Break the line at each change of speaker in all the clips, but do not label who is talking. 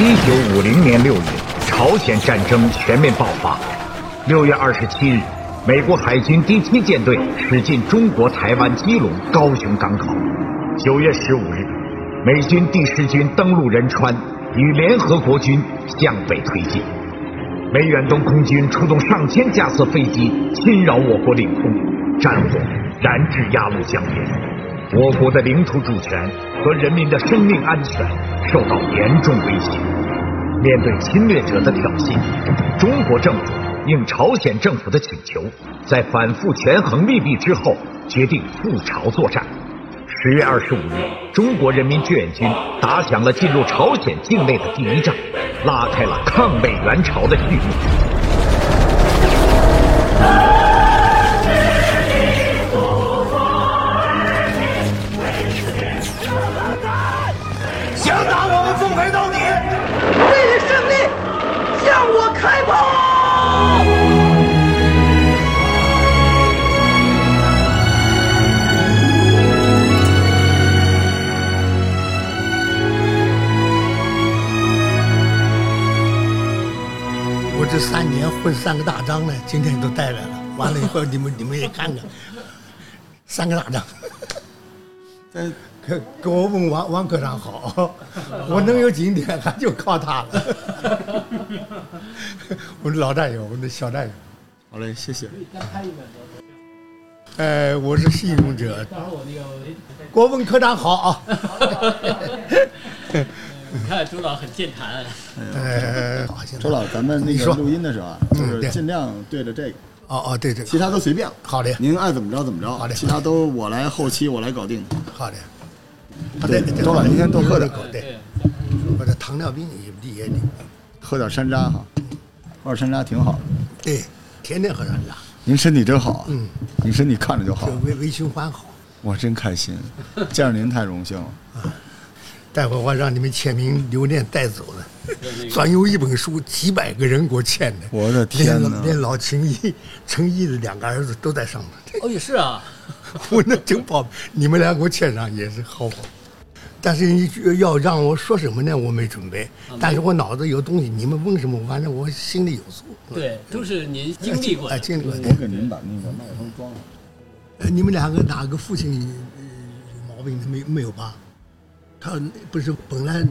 一九五零年六月，朝鲜战争全面爆发。六月二十七日，美国海军第七舰队驶进中国台湾基隆、高雄港口。九月十五日，美军第十军登陆仁川，与联合国军向北推进。美远东空军出动上千架次飞机侵扰我国领空，战火燃至鸭绿江边。我国的领土主权和人民的生命安全受到严重威胁。面对侵略者的挑衅，中国政府应朝鲜政府的请求，在反复权衡利弊之后，决定赴朝作战。十月二十五日，中国人民志愿军打响了进入朝鲜境内的第一仗，拉开了抗美援朝的序幕。
三个大章呢，今天都带来了。完了以后，你们你们也看看，三个大章。嗯。跟我问王王科长好，我能有今天还就靠他了。我是老战友，我的小战友。
好嘞，谢谢。
哎，我是信用者。国文科长好啊。
你看周老很健谈。
哎，
周老，咱们那个录音的时候啊，就是尽量对着这个。
哦哦，对对。
其他都随便。
好的。
您爱怎么着怎么着。
好的。
其他都我来后期我来搞定。
好的。
对，周老，今天多喝点。
对，我这糖尿病也也得
喝点山楂哈，喝点山楂挺好的。
对，天天喝山楂。
您身体真好，嗯，您身体看着就好。
微微循环好。
我真开心，见着您太荣幸了。
待会儿我让你们签名留念带走了，专有一本书，几百个人给我签的。
我的天
哪！连老陈毅、陈毅的两个儿子都在上面。
哦，也是啊。
我那真宝，你们俩给我签上也是好。但是你要让我说什么呢？我没准备，但是我脑子有东西。你们问什么，反正我心里有数。
对，都是您经历过，
经历过。
我给您把那个麦克风装了。
呃，你们两个哪个父亲有毛病？没没有吧？他不是本来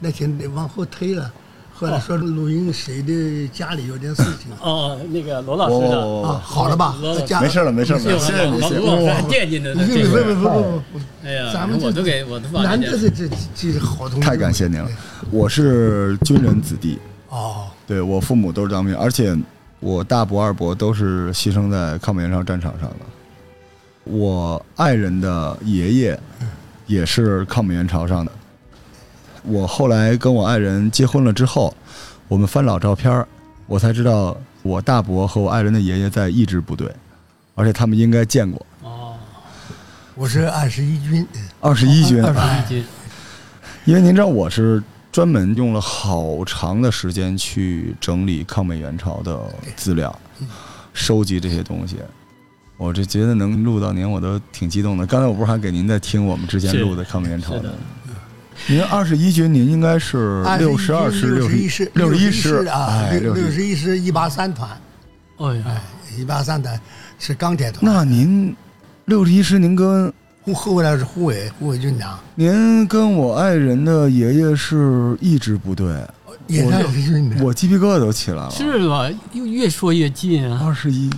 那天得往后推了。后来说录音谁的家里有点事情。
哦，那个罗老师的。
啊，好了吧？
没事了，没事了，谢谢你，谢谢
罗老师还惦记着呢。
不不不不不，
哎呀，咱们我都给我都忘
难得这这这好东西，
太感谢您了。我是军人子弟。
哦，
对我父母都是当兵，而且我大伯二伯都是牺牲在抗美援朝战场上的。我爱人的爷爷也是抗美援朝上的。我后来跟我爱人结婚了之后，我们翻老照片我才知道我大伯和我爱人的爷爷在一支部队，而且他们应该见过。
哦，
我是二十一军，
二十一军，
二十一军。
因为您知道，我是专门用了好长的时间去整理抗美援朝的资料，收集这些东西。我这觉得能录到您，我都挺激动的。刚才我不是还给您在听我们之前录的抗美援朝的。您二十一军，您应该是六十二师、
六十一师、六十一师
啊，
六六十一师一八三团。
哦呀，
一八三团是钢铁团。
那您六十一师，您跟
后后来是护卫护卫军长。
您跟我爱人的爷爷是一支部队，
也是
我鸡皮疙瘩都起来了。
是吧？又越说越近啊！
二十一，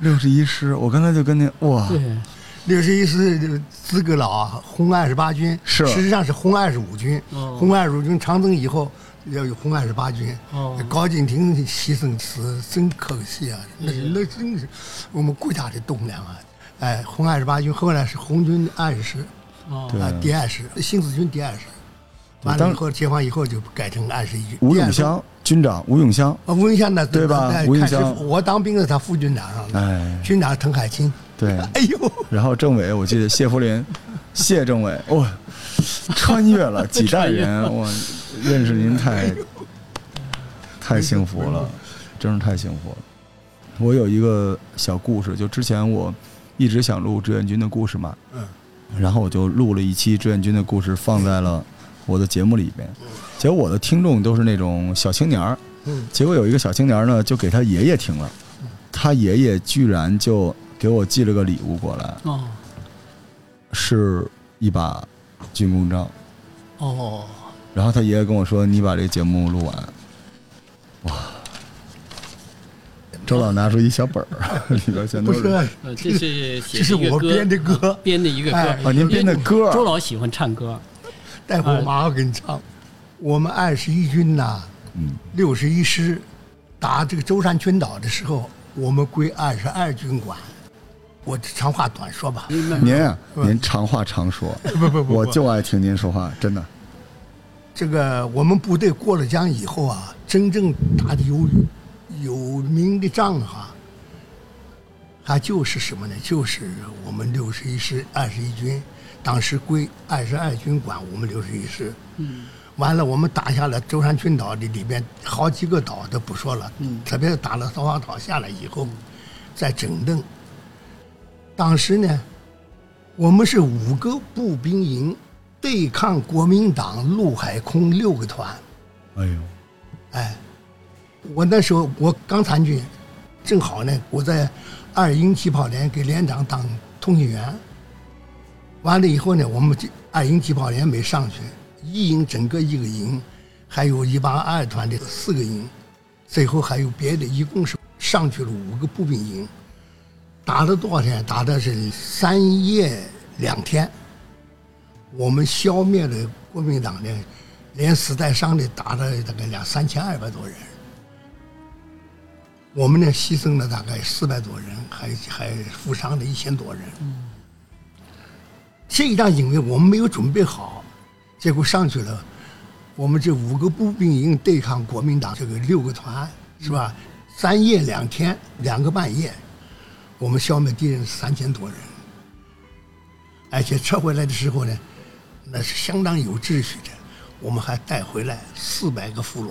六十一师，我刚才就跟您哇。
六十一师资格老啊，红二十八军
是，
实际上是红二十五军。红二十五军长征以后要有红二十八军。高敬亭牺牲死真可惜啊！那那真是我们国家的栋梁啊！哎，红二十八军后来是红军二十师，啊第二师，新四军第二师。完了以后解放以后就改成二十一军。
吴永湘军长，吴永湘。
啊，吴永湘呢
对吧？吴永湘，
我当兵的他副军长哎，军长滕海清。
对，
哎呦，
然后政委，我记得谢福林，谢政委，哇，穿越了 几代人，我认识您太，太幸福了，真是太幸福了。我有一个小故事，就之前我一直想录志愿军的故事嘛，嗯，然后我就录了一期志愿军的故事，放在了我的节目里边，结果我的听众都是那种小青年儿。结果有一个小青年呢，就给他爷爷听了，他爷爷居然就给我寄了个礼物过来，哦，是一把军功章，
哦，
然后他爷爷跟我说：“你把这节目录完。”哇！周老拿出一小本儿，里边全都
是。
这是
这是我编的歌，
编的一个歌
啊，您编的歌。
周老喜欢唱歌，
待会儿我马上给你唱。我们二十一军呐。嗯，六十一师打这个舟山群岛的时候，我们归二十二军管。我长话短说吧。
您啊，您长话长说。
不不不，
我就爱听您说话，真的。
这个我们部队过了江以后啊，真正打的有有名的仗哈，还就是什么呢？就是我们六十一师二十一军，当时归二十二军管，我们六十一师。嗯。完了，我们打下了舟山群岛的里边好几个岛都不说了，嗯特别是打了扫花岛下来以后，在整顿。当时呢，我们是五个步兵营对抗国民党陆海空六个团。哎呦，哎，我那时候我刚参军，正好呢，我在二营起跑连给连长当通讯员。完了以后呢，我们二营机炮连没上去。一营整个一个营，还有一八二团的四个营，最后还有别的，一共是上去了五个步兵营。打了多少天？打的是三夜两天。我们消灭了国民党的，连死带伤的打了大概两三千二百多人。我们呢，牺牲了大概四百多人，还还负伤了一千多人。这一仗因为我们没有准备好。结果上去了，我们这五个步兵营对抗国民党这个六个团，是吧？三夜两天，两个半夜，我们消灭敌人三千多人，而且撤回来的时候呢，那是相当有秩序的。我们还带回来四百个俘虏，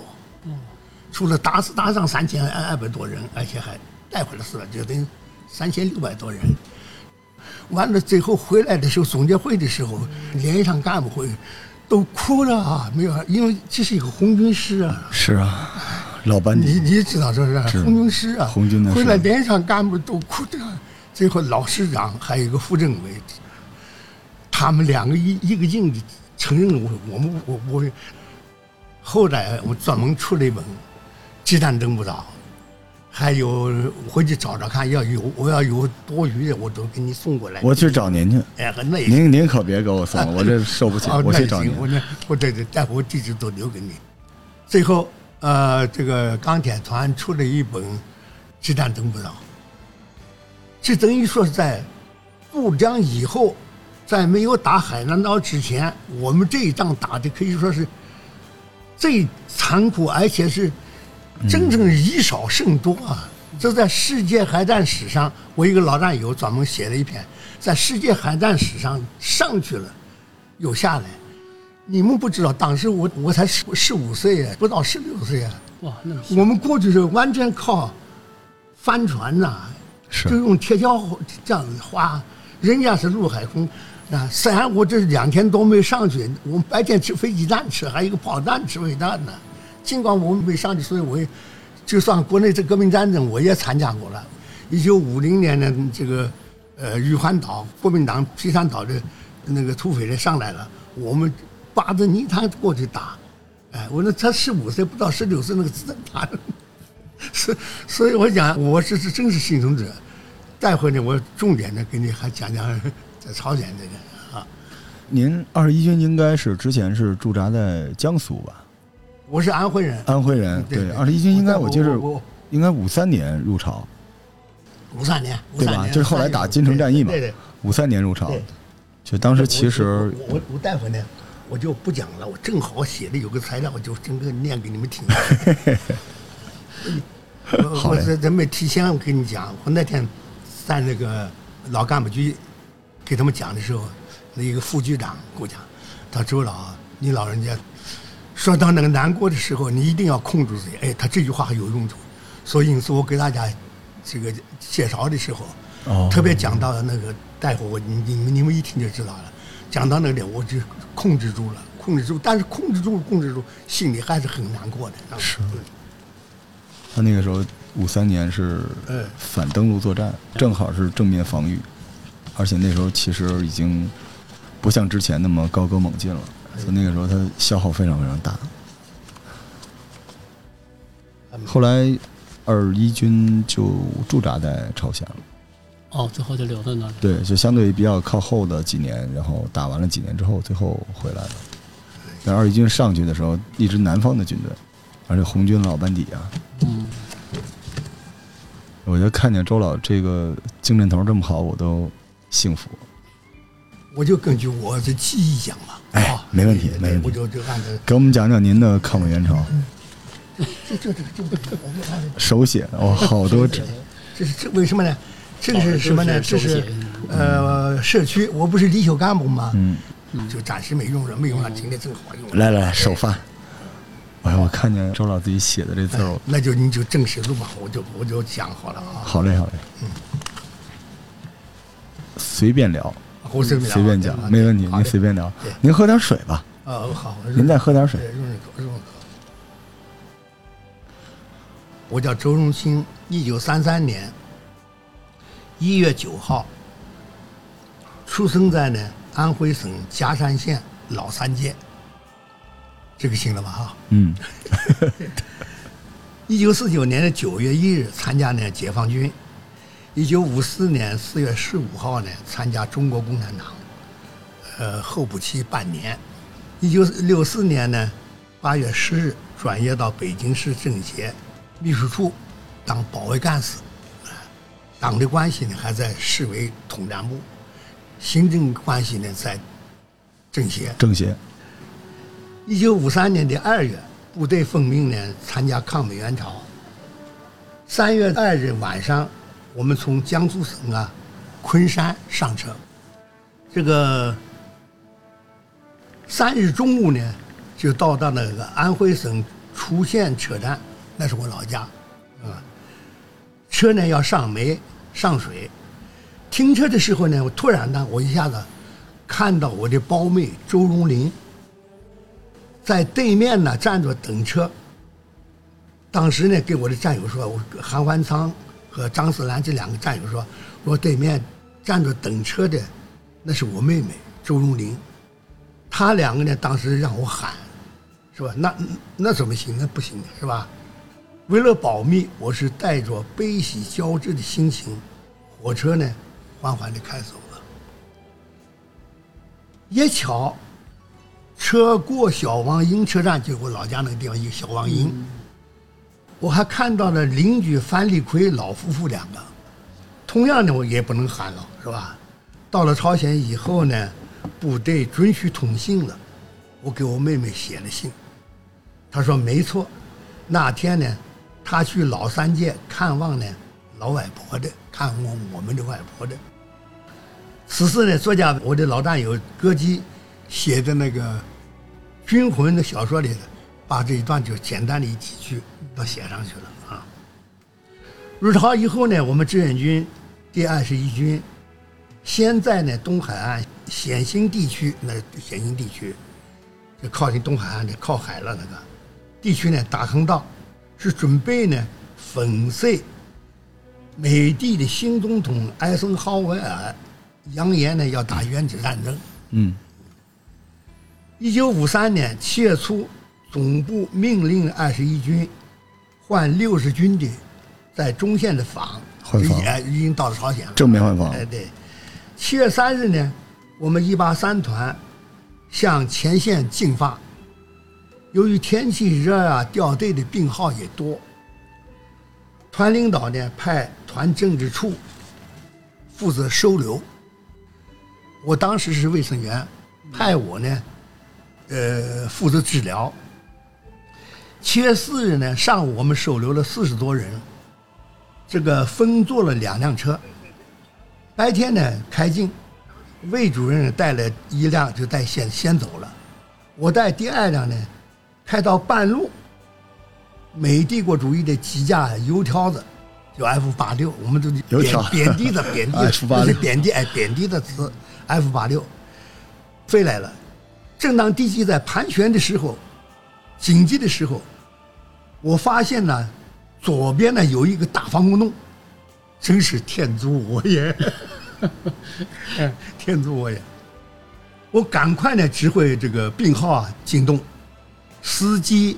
除了打死打伤三千二百多人，而且还带回来四百，就等于三千六百多人。完了，最后回来的时候，总结会的时候，连一场干部会。都哭了啊！没有，因为这是一个红军师啊。
是啊，老班
底。你你知道这是红军师啊？
红军的。
回来连上干部都哭的，最后老师长还有一个副政委，他们两个一一个劲的承认我我们我我。后来我专门出了一本《鸡蛋登不到》。还有回去找找看，要有我要有多余的，我都给你送过来。
我去找您去。哎，那您您可别给我送，我这受不起。我去找您。
我这我这这待会地址都留给你。最后，呃，这个钢铁团出了一本《鸡蛋登不到》，这等于说是在渡江以后，在没有打海南岛之前，我们这一仗打的可以说是最残酷，而且是。真正以少胜多啊！这在世界海战史上，我一个老战友专门写了一篇，在世界海战史上上去了，又下来。你们不知道，当时我我才十十五岁啊，不到十六岁啊。哇，那我们过去是完全靠帆船呐，就用铁锹这样子划。人家是陆海空啊，虽然我这两天都没上去，我们白天吃飞机弹吃，还有一个炮弹吃飞弹呢。尽管我们没上去，所以我也就算国内这革命战争，我也参加过了。一九五零年的这个呃玉环岛，国民党皮山岛的那个土匪人上来了，我们扒着泥潭过去打。哎，我那才十五岁，不到十六岁，那个子弹打的。所所以，我讲我是是真是幸存者。待会呢，我重点的给你还讲讲在朝鲜这个啊。
您二十一军应该是之前是驻扎在江苏吧？
我是安徽人，
安徽人对二十一军应该我记得应该五三年入朝，
五三年
对吧？就是后来打金城战役嘛，
对对，
五三年入朝，就当时其实
我我大夫呢我就不讲了，我正好写的有个材料，我就整个念给你们听。我这准备提前我跟你讲，我那天在那个老干部局给他们讲的时候，那一个副局长给我讲，他周老你老人家。说到那个难过的时候，你一定要控制自己。哎，他这句话很有用处，所以因此我给大家这个介绍的时候，特别讲到那个大夫，我你你们你们一听就知道了。讲到那个点，我就控制住了，控制住，但是控制住控制住，心里还是很难过的。
是。他那个时候五三年是反登陆作战，正好是正面防御，而且那时候其实已经不像之前那么高歌猛进了，所以那个时候他消耗非常非常大。后来二一军就驻扎在朝鲜了。
哦，最后就留在那儿。
对，就相对比较靠后的几年，然后打完了几年之后，最后回来了。但二一军上去的时候，一支南方的军队，而且红军老班底啊。嗯。我觉得看见周老这个精神头这么好，我都幸福。
我就根据我的记忆讲吧。
哎，没问题，没问题。
我就就按照
给我们讲讲您的抗美援朝。
这这这这我们看
手写哦，好多纸。
这是这为什么呢？这个是什么呢？这是呃，社区，我不是离休干部吗？嗯，就暂时没用上，没用上，今天正好用。
来来，手翻。哎，我看见周老自己写的这字儿，
那就你就正式录吧，我就我就讲好了啊。
好嘞，好嘞。嗯。随便聊，
随便
随便讲，没问题，您随便聊。您喝点水吧。
呃，好。
您再喝点水。
我叫周荣兴，一九三三年一月九号出生在呢安徽省夹山县老三届。这个行了吧？哈，
嗯。
一九四九年的九月一日参加呢解放军，一九五四年四月十五号呢参加中国共产党，呃候补期半年。一九六四年呢八月十日转业到北京市政协秘书处当保卫干事，党的关系呢还在市委统战部，行政关系呢在政协。
政协。
一九五三年的二月，部队奉命呢参加抗美援朝。三月二日晚上，我们从江苏省啊昆山上车。这个三日中午呢，就到达那个安徽省滁县车站，那是我老家，啊。车呢要上煤上水，停车的时候呢，我突然呢，我一下子看到我的胞妹周荣林。在对面呢，站着等车。当时呢，给我的战友说，我韩欢仓和张思兰这两个战友说，我对面站着等车的，那是我妹妹周荣林。他两个呢，当时让我喊，是吧？那那怎么行？那不行，是吧？为了保密，我是带着悲喜交织的心情，火车呢，缓缓地开走了。也巧。车过小王营车站，就我老家那个地方一个小王营。我还看到了邻居樊立奎老夫妇两个，同样的我也不能喊了，是吧？到了朝鲜以后呢，部队准许通信了，我给我妹妹写了信，她说没错，那天呢，她去老三届看望呢老外婆的，看望我们的外婆的。此次呢，作家我的老战友歌姬。写的那个《军魂》的小说里的，把这一段就简单的一几句都写上去了啊。入朝以后呢，我们志愿军第二十一军先在呢东海岸险形地区，那险形地区就靠近东海岸的靠海了那个地区呢打坑道，是准备呢粉碎美帝的新总统艾森豪威尔扬言呢要打原子战争。
嗯。
一九五三年七月初，总部命令二十一军换六十军的在中线的防，已经到了朝鲜了。
正面换防。
哎，对。七月三日呢，我们一八三团向前线进发。由于天气热啊，掉队的病号也多。团领导呢派团政治处负责收留。我当时是卫生员，派我呢。呃，负责治疗。七月四日呢，上午我们收留了四十多人，这个分坐了两辆车。白天呢开进，魏主任带了一辆就带先先走了，我带第二辆呢，开到半路，美帝国主义的几架油条子，就 F 八六，我们都贬贬低的贬低，这是贬低哎贬低的词，F 八六。飞来了。正当敌机在盘旋的时候，紧急的时候，我发现呢，左边呢有一个大防空洞，真是天助我也！天助我也！我赶快呢指挥这个病号啊进洞，司机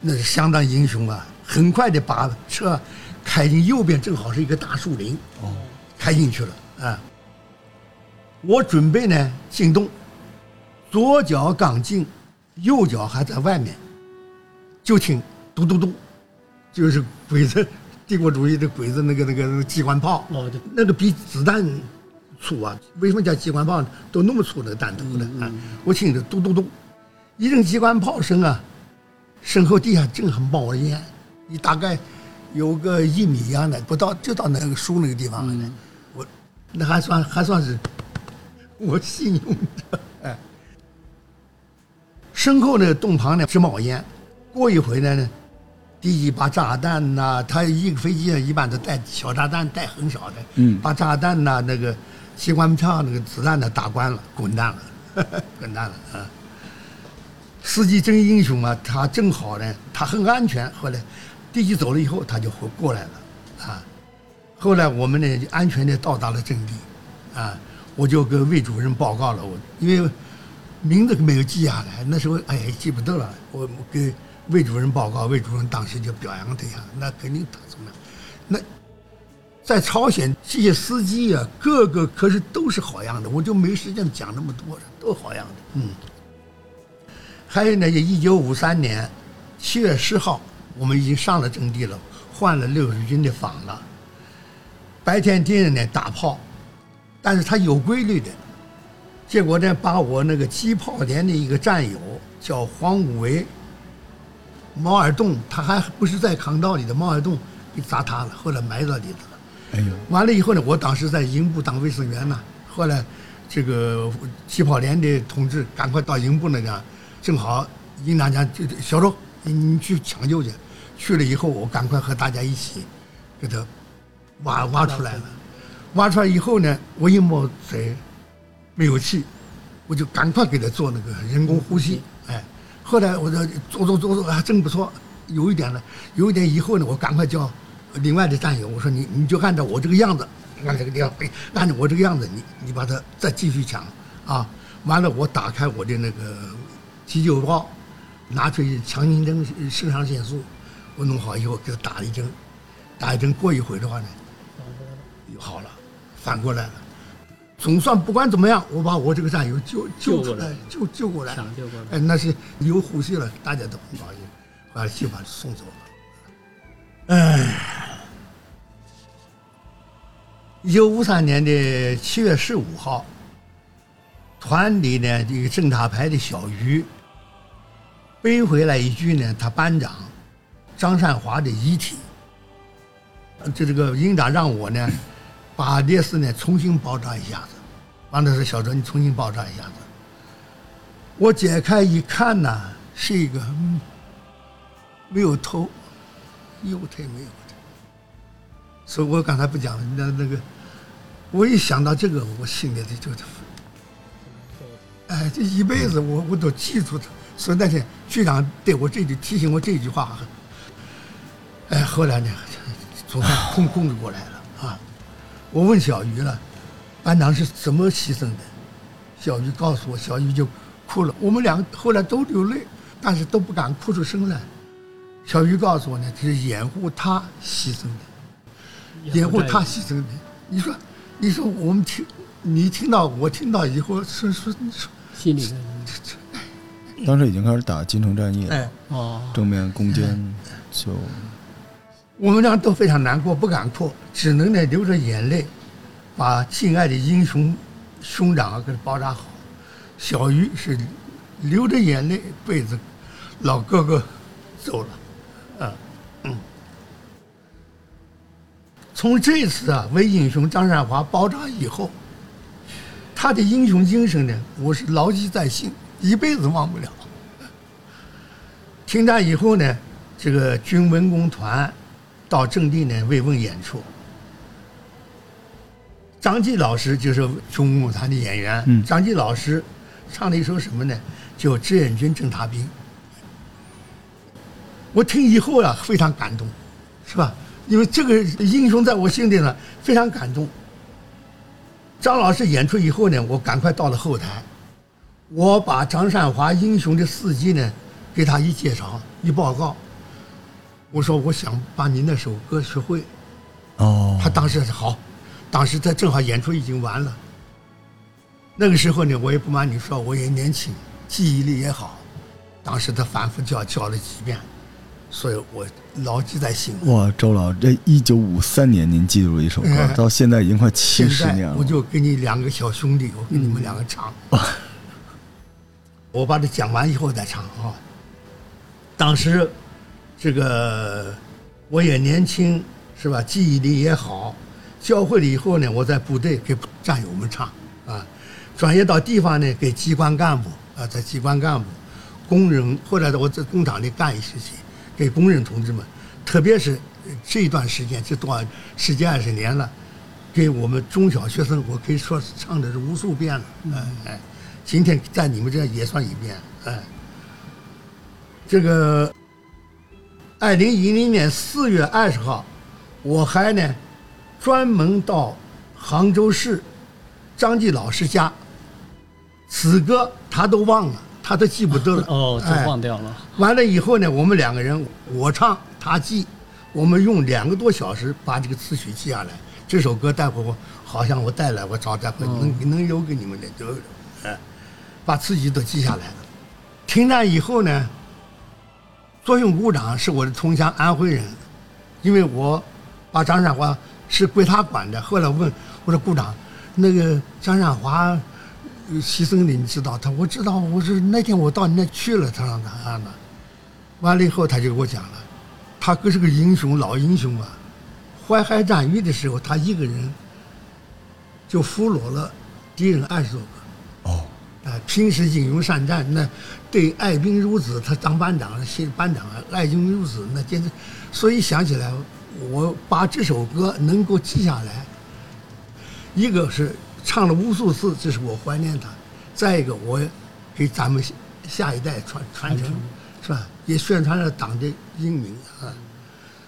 那是相当英雄啊，很快的把车开进右边，正好是一个大树林，哦，开进去了啊。我准备呢进洞，左脚刚进，右脚还在外面，就听嘟嘟嘟，就是鬼子帝国主义的鬼子那个那个机关炮，哦，那个比子弹。粗啊！为什么叫机关炮呢都那么粗那个弹头呢？啊，我听着嘟嘟嘟，一阵机关炮声啊，身后地下正很冒烟，你大概有个一米一样的，不到就到那个树那个地方了。我那还算还算是我幸运的哎。身后那洞旁呢直冒烟，过一会呢呢，敌机把炸弹呐，他一个飞机上一般都带小炸弹，带很少的，嗯，把炸弹呐那个。机关枪那个子弹呢打光了，滚蛋了，滚蛋了啊！司机真英雄啊，他正好呢，他很安全。后来敌机走了以后，他就回过来了啊。后来我们呢就安全的到达了阵地啊，我就跟魏主任报告了，我因为名字没有记下来，那时候哎呀记不得了。我给魏主任报告，魏主任当时就表扬他呀，那肯定他怎么样？那。在朝鲜，这些司机啊，个个可是都是好样的，我就没时间讲那么多了，都好样的。嗯。还有呢，就一九五三年七月十号，我们已经上了阵地了，换了六十军的房了。白天敌人呢打炮，但是他有规律的。结果呢，把我那个机炮连的一个战友叫黄武维，毛耳洞，它还不是在坑道里的猫耳洞给砸塌了，后来埋到里头了。哎呦！完了以后呢，我当时在营部当卫生员呢。后来，这个起跑连的同志赶快到营部那个，正好营长讲：“就小周，你去抢救去。”去了以后，我赶快和大家一起给他挖挖出来了。挖出来以后呢，我一摸嘴没有气，我就赶快给他做那个人工呼吸。哎，后来我说做做做做还真不错，有一点呢，有一点以后呢，我赶快叫。另外的战友，我说你你就按照我这个样子，按这个地方，按照我这个样子，你你把它再继续抢，啊，完了我打开我的那个急救包，拿出强心针、肾上腺素，我弄好以后给他打一针，打一针过一会的话呢，好了，反过来了，总算不管怎么样，我把我这个战友救救出来，救救过来，
抢救过来，
哎，那是有呼吸了，大家都很高兴，把就把送走了。哎，一九五三年的七月十五号，团里呢这个正大排的小鱼背回来一具呢，他班长张善华的遗体。就这个营长让我呢，把烈士呢重新包扎一下子。完了说小周，你重新包扎一下子。我解开一看呢，是一个没有头。右腿没有的，所以我刚才不讲了。那那个，我一想到这个，我心里就就，哎，这一辈子我我都记住他。所以那天局长对我这句提醒我这句话，哎，后来呢，总算控控制过来了啊。我问小鱼了，班长是怎么牺牲的？小鱼告诉我，小鱼就哭了。我们两个后来都流泪，但是都不敢哭出声来。小鱼告诉我呢，是掩护他牺牲的，掩护他牺牲的。你说，你说我们听，你听到我听到以后，说说说，
心里
当时已经开始打金城战役了，哦，正面攻坚就，
我们俩都非常难过，不敢哭，只能呢流着眼泪，把敬爱的英雄兄长给他包扎好。小鱼是流着眼泪背着老哥哥走了。嗯嗯，从这次啊为英雄张善华包扎以后，他的英雄精神呢，我是牢记在心，一辈子忘不了。停战以后呢，这个军文工团到阵地呢慰问演出，张继老师就是军文工团的演员，张继老师唱了一首什么呢？叫志愿军侦察兵。我听以后啊，非常感动，是吧？因为这个英雄在我心里呢，非常感动。张老师演出以后呢，我赶快到了后台，我把张善华英雄的事迹呢，给他一介绍一报告。我说我想把你那首歌学会。
哦。
他当时是好，当时他正好演出已经完了。那个时候呢，我也不瞒你说，我也年轻，记忆力也好。当时他反复叫叫了几遍。所以我牢记在心。
哇，周老，这一九五三年您记住了一首歌，到现在已经快七十年了。
我就给你两个小兄弟，我给你们两个唱。我把它讲完以后再唱啊。当时这个我也年轻，是吧？记忆力也好。教会了以后呢，我在部队给战友们唱啊。转业到地方呢，给机关干部啊，在机关干部、工人或者我在工厂里干一些些。给工人同志们，特别是这一段时间，这多少十几二十年了，给我们中小学生，我可以说是唱的是无数遍了。哎哎，今天在你们这也算一遍。哎，这个二零一零年四月二十号，我还呢专门到杭州市张继老师家，此歌他都忘了。他都记不得了
哦，都忘掉了。
完了以后呢，我们两个人我唱他记，我们用两个多小时把这个词曲记下来。这首歌待会我好像我带来，我找待会能能留给你们的就，哎，把词曲都记下来了。听了以后呢，作用鼓掌是我的同乡安徽人，因为我把张善华是归他管的。后来问我说鼓掌，那个张善华。牺牲的你知道他？我知道，我是那天我到你那去了，他让他安的。完了以后，他就给我讲了，他可是个英雄，老英雄啊！淮海战役的时候，他一个人就俘虏了敌人二十多个。平时英勇善战，那对爱兵如子，他当班长，新班长，爱兵如子，那简直。所以想起来，我把这首歌能够记下来，一个是。唱了无数次，这是我怀念他。再一个，我给咱们下一代传传承，是吧？也宣传了党的英名啊。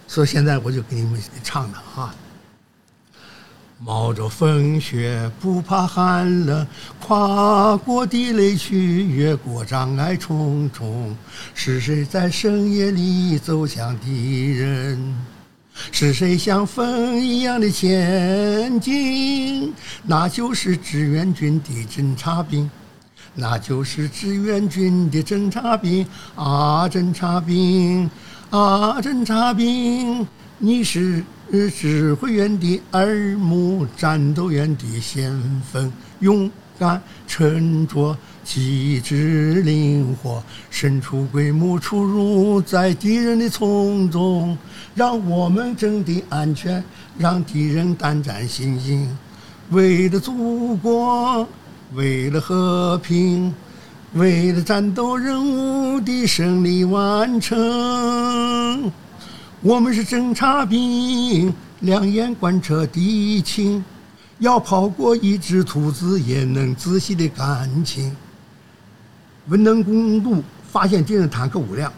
所以现在我就给你们唱了啊。冒着风雪不怕寒冷，跨过地雷区，越过障碍重重。是谁在深夜里走向敌人？是谁像风一样的前进？那就是志愿军的侦察兵，那就是志愿军的侦察兵啊！侦察兵啊！侦察兵，你是是指挥员的耳目，战斗员的先锋，勇敢、沉着、机智、灵活，神出鬼没，出入在敌人的丛中。让我们阵地安全，让敌人胆战心惊。为了祖国，为了和平，为了战斗任务的胜利完成，我们是侦察兵，两眼观测敌情，要跑过一只兔子，也能仔细的看清。文登公路发现敌人坦克五辆。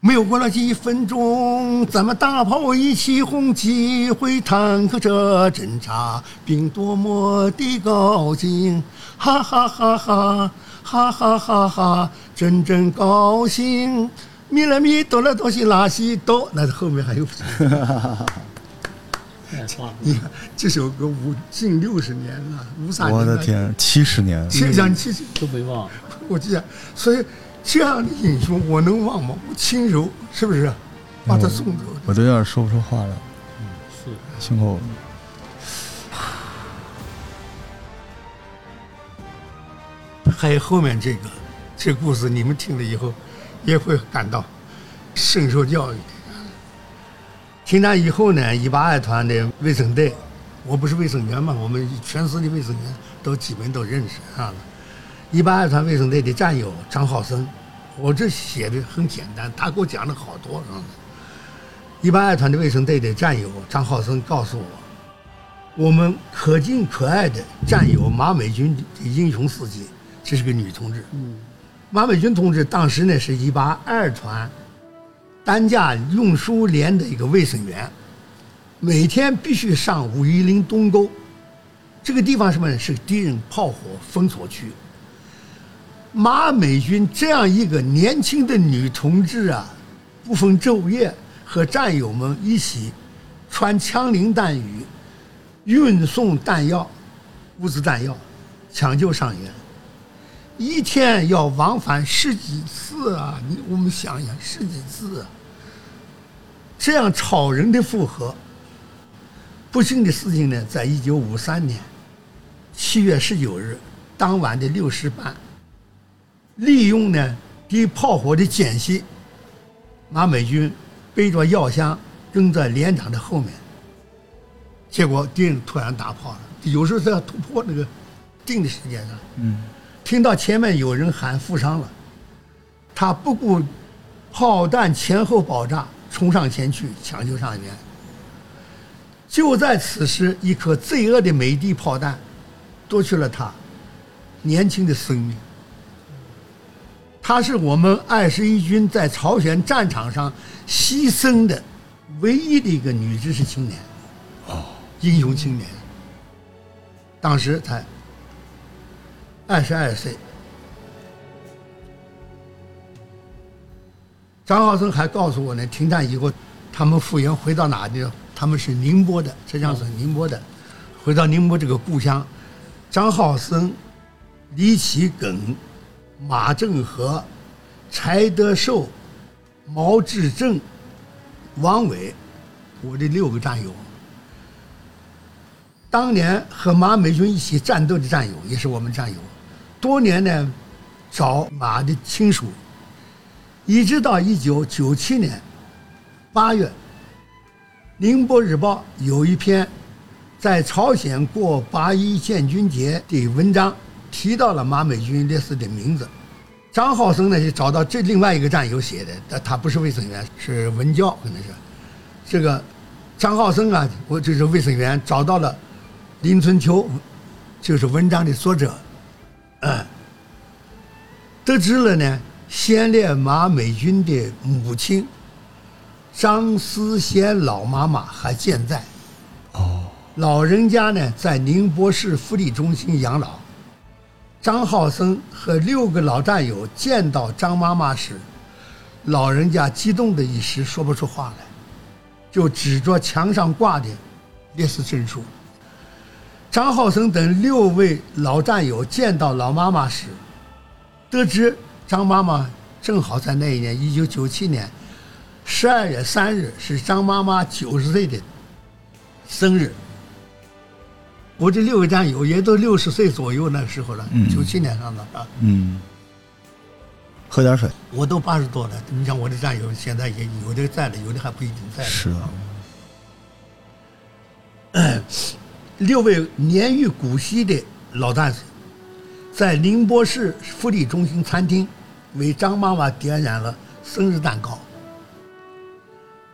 没有过了几分钟，咱们大炮一起轰击回坦克车，侦察兵多么的高兴，哈哈哈哈，哈哈哈哈，真真高兴。米了咪，哆了哆西拉西哆，那后面还有。你看这首歌五近六十年了，五三年。
我的天，七十年。
七十七十
都没忘。
我记得，所以。这样的英雄我能忘吗？我亲手是不是把他送走？
我都有点说不出话来。
嗯，是。
辛苦。
还有后面这个，这故事你们听了以后，也会感到深受教育。听他以后呢，一八二团的卫生队，我不是卫生员嘛，我们全市的卫生员都基本都认识啊。一八二团卫生队的战友张浩生，我这写的很简单，他给我讲了好多啊。一八二团的卫生队的战友张浩生告诉我，我们可敬可爱的战友马美军的英雄事迹，这是个女同志。嗯，马美军同志当时呢是一八二团担架运输连的一个卫生员，每天必须上五一零东沟，这个地方什么呢？是敌人炮火封锁区。马美军这样一个年轻的女同志啊，不分昼夜和战友们一起穿枪林弹雨，运送弹药、物资、弹药，抢救伤员。一天要往返十几次啊！你我们想想，十几次，这样超人的负荷。不幸的事情呢，在一九五三年七月十九日当晚的六时半，利用呢敌炮火的间隙，马美军背着药箱跟在连长的后面，结果敌人突然打炮了。有时候是要突破那个定的时间上，嗯。听到前面有人喊负伤了，他不顾炮弹前后爆炸，冲上前去抢救伤员。就在此时，一颗罪恶的美帝炮弹夺去了他年轻的生命。她是我们二十一军在朝鲜战场上牺牲的唯一的一个女知识青年，哦，英雄青年。当时才。二十二岁，张浩生还告诉我呢，停战以后，他们复员回到哪里？他们是宁波的，浙江省宁波的，回到宁波这个故乡。张浩生、李启耿、马正和、柴德寿、毛志正、王伟，我的六个战友。当年和马美军一起战斗的战友，也是我们战友。多年呢，找马的亲属，一直到一九九七年八月，《宁波日报》有一篇在朝鲜过八一建军节的文章，提到了马美军烈士的名字。张浩生呢，就找到这另外一个战友写的，但他不是卫生员，是文教，可能是。这个张浩生啊，我就是卫生员，找到了林春秋，就是文章的作者。嗯，得知了呢，先烈马美军的母亲张思贤老妈妈还健在。哦，老人家呢在宁波市福利中心养老。张浩生和六个老战友见到张妈妈时，老人家激动的一时说不出话来，就指着墙上挂的烈士证书。张浩生等六位老战友见到老妈妈时，得知张妈妈正好在那一年，一九九七年十二月三日是张妈妈九十岁的生日。我这六位战友也都六十岁左右那时候了，九七年上的啊。
嗯。喝点水。
我都八十多了，你像我的战友现在也有的在了，有的还不一定在。
是啊。
六位年逾古稀的老战士，在宁波市福利中心餐厅为张妈妈点燃了生日蛋糕。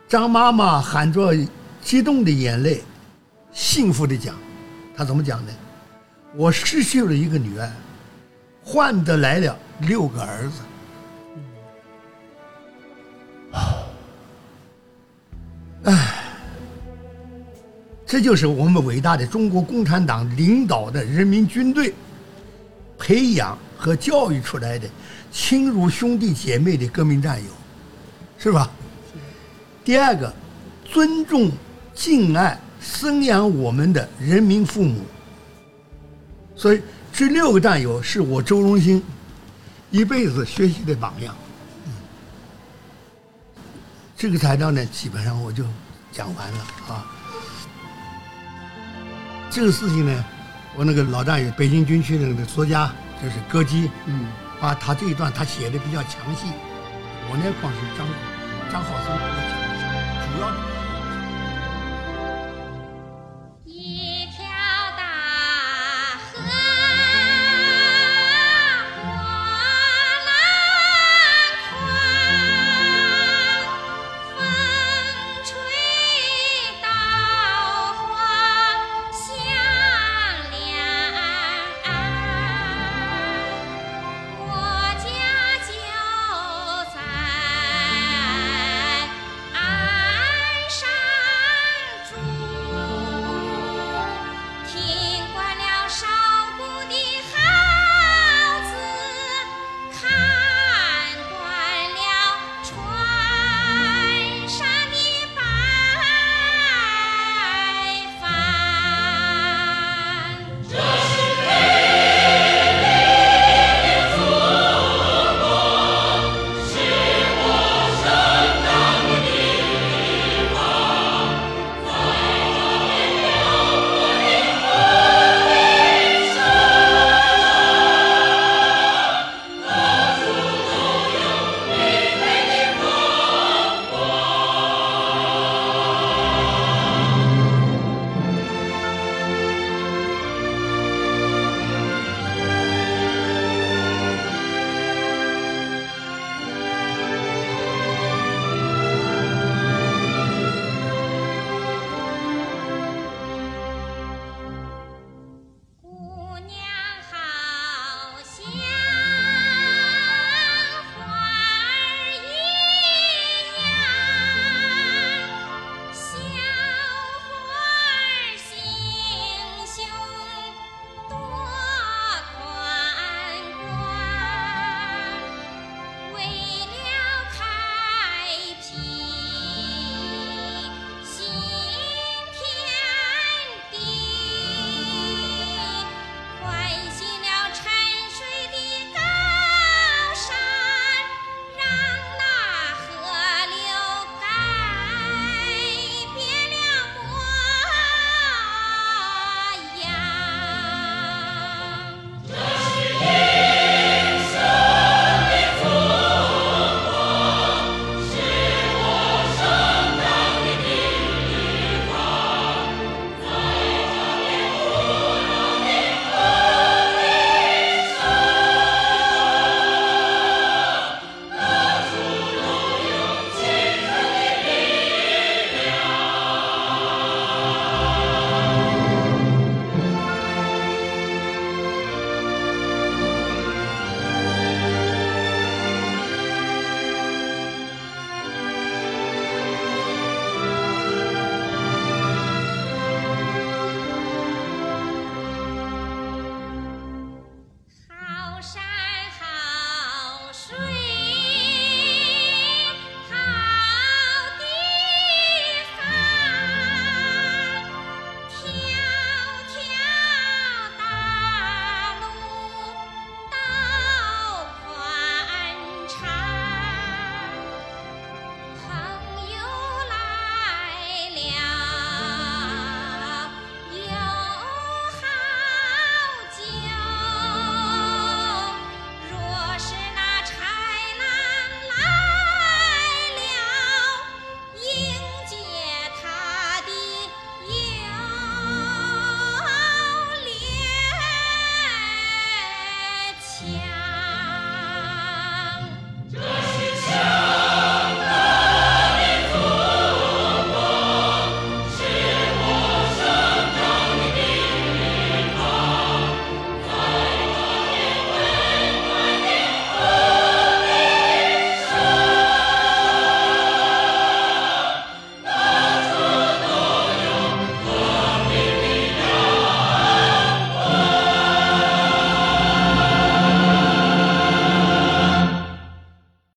张妈妈含着激动的眼泪，幸福的讲：“她怎么讲呢？我失去了一个女儿，换得来了六个儿子。”唉。这就是我们伟大的中国共产党领导的人民军队培养和教育出来的亲如兄弟姐妹的革命战友，是吧？第二个，尊重、敬爱、生养我们的人民父母。所以这六个战友是我周荣兴一辈子学习的榜样。这个材料呢，基本上我就讲完了啊。这个事情呢，我那个老战友，北京军区的那个作家，就是歌姬，嗯，把他这一段他写的比较详细。我呢，光是张张浩生我讲一下，主要。